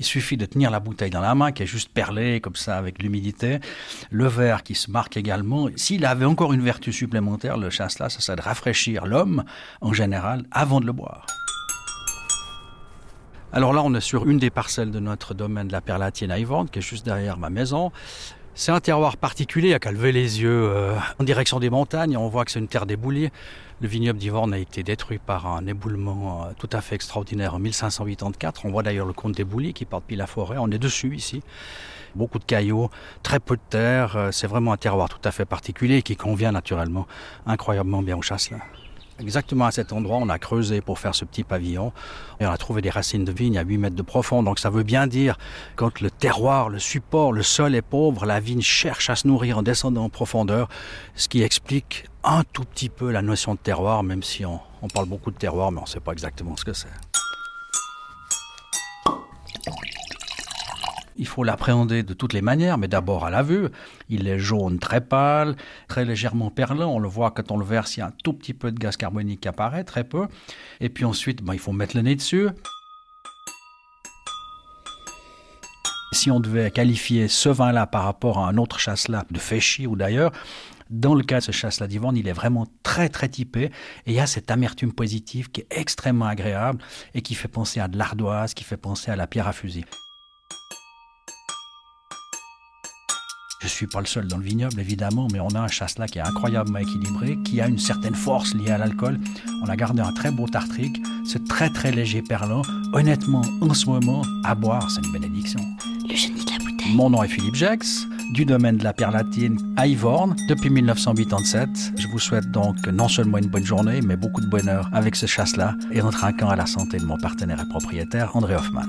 Il suffit de tenir la bouteille dans la main, qui est juste perlée comme ça avec l'humidité. Le verre qui se marque également. S'il avait encore une vertu supplémentaire, le chasse-là, ça serait de rafraîchir l'homme en général avant de le boire. Alors là, on est sur une des parcelles de notre domaine de la Perlatienne à Yvonne, qui est juste derrière ma maison. C'est un terroir particulier, il n'y a qu'à lever les yeux euh, en direction des montagnes, on voit que c'est une terre d'éboulis. Le vignoble d'Ivorne a été détruit par un éboulement euh, tout à fait extraordinaire en 1584. On voit d'ailleurs le comte d'éboulis qui porte pile la forêt, on est dessus ici. Beaucoup de cailloux, très peu de terre, euh, c'est vraiment un terroir tout à fait particulier qui convient naturellement incroyablement bien aux chasses là. Exactement à cet endroit, on a creusé pour faire ce petit pavillon et on a trouvé des racines de vigne à 8 mètres de profond. Donc ça veut bien dire quand le terroir, le support, le sol est pauvre, la vigne cherche à se nourrir en descendant en profondeur, ce qui explique un tout petit peu la notion de terroir, même si on, on parle beaucoup de terroir, mais on ne sait pas exactement ce que c'est. Il faut l'appréhender de toutes les manières, mais d'abord à la vue. Il est jaune très pâle, très légèrement perlant. On le voit quand on le verse, il y a un tout petit peu de gaz carbonique qui apparaît, très peu. Et puis ensuite, ben, il faut mettre le nez dessus. Si on devait qualifier ce vin-là par rapport à un autre chasse-là, de Féchy ou d'ailleurs, dans le cas de ce chasse-là il est vraiment très très typé et il y a cette amertume positive qui est extrêmement agréable et qui fait penser à de l'ardoise, qui fait penser à la pierre à fusil. Je suis pas le seul dans le vignoble, évidemment, mais on a un chasse-là qui est incroyablement équilibré, qui a une certaine force liée à l'alcool. On a gardé un très beau tartrique, c'est très très léger perlant. Honnêtement, en ce moment, à boire, c'est une bénédiction. Le génie de la bouteille. Mon nom est Philippe Jex, du domaine de la perlatine à Ivorne, depuis 1987. Je vous souhaite donc non seulement une bonne journée, mais beaucoup de bonheur avec ce chasse-là et en trinquant à la santé de mon partenaire et propriétaire, André Hoffman.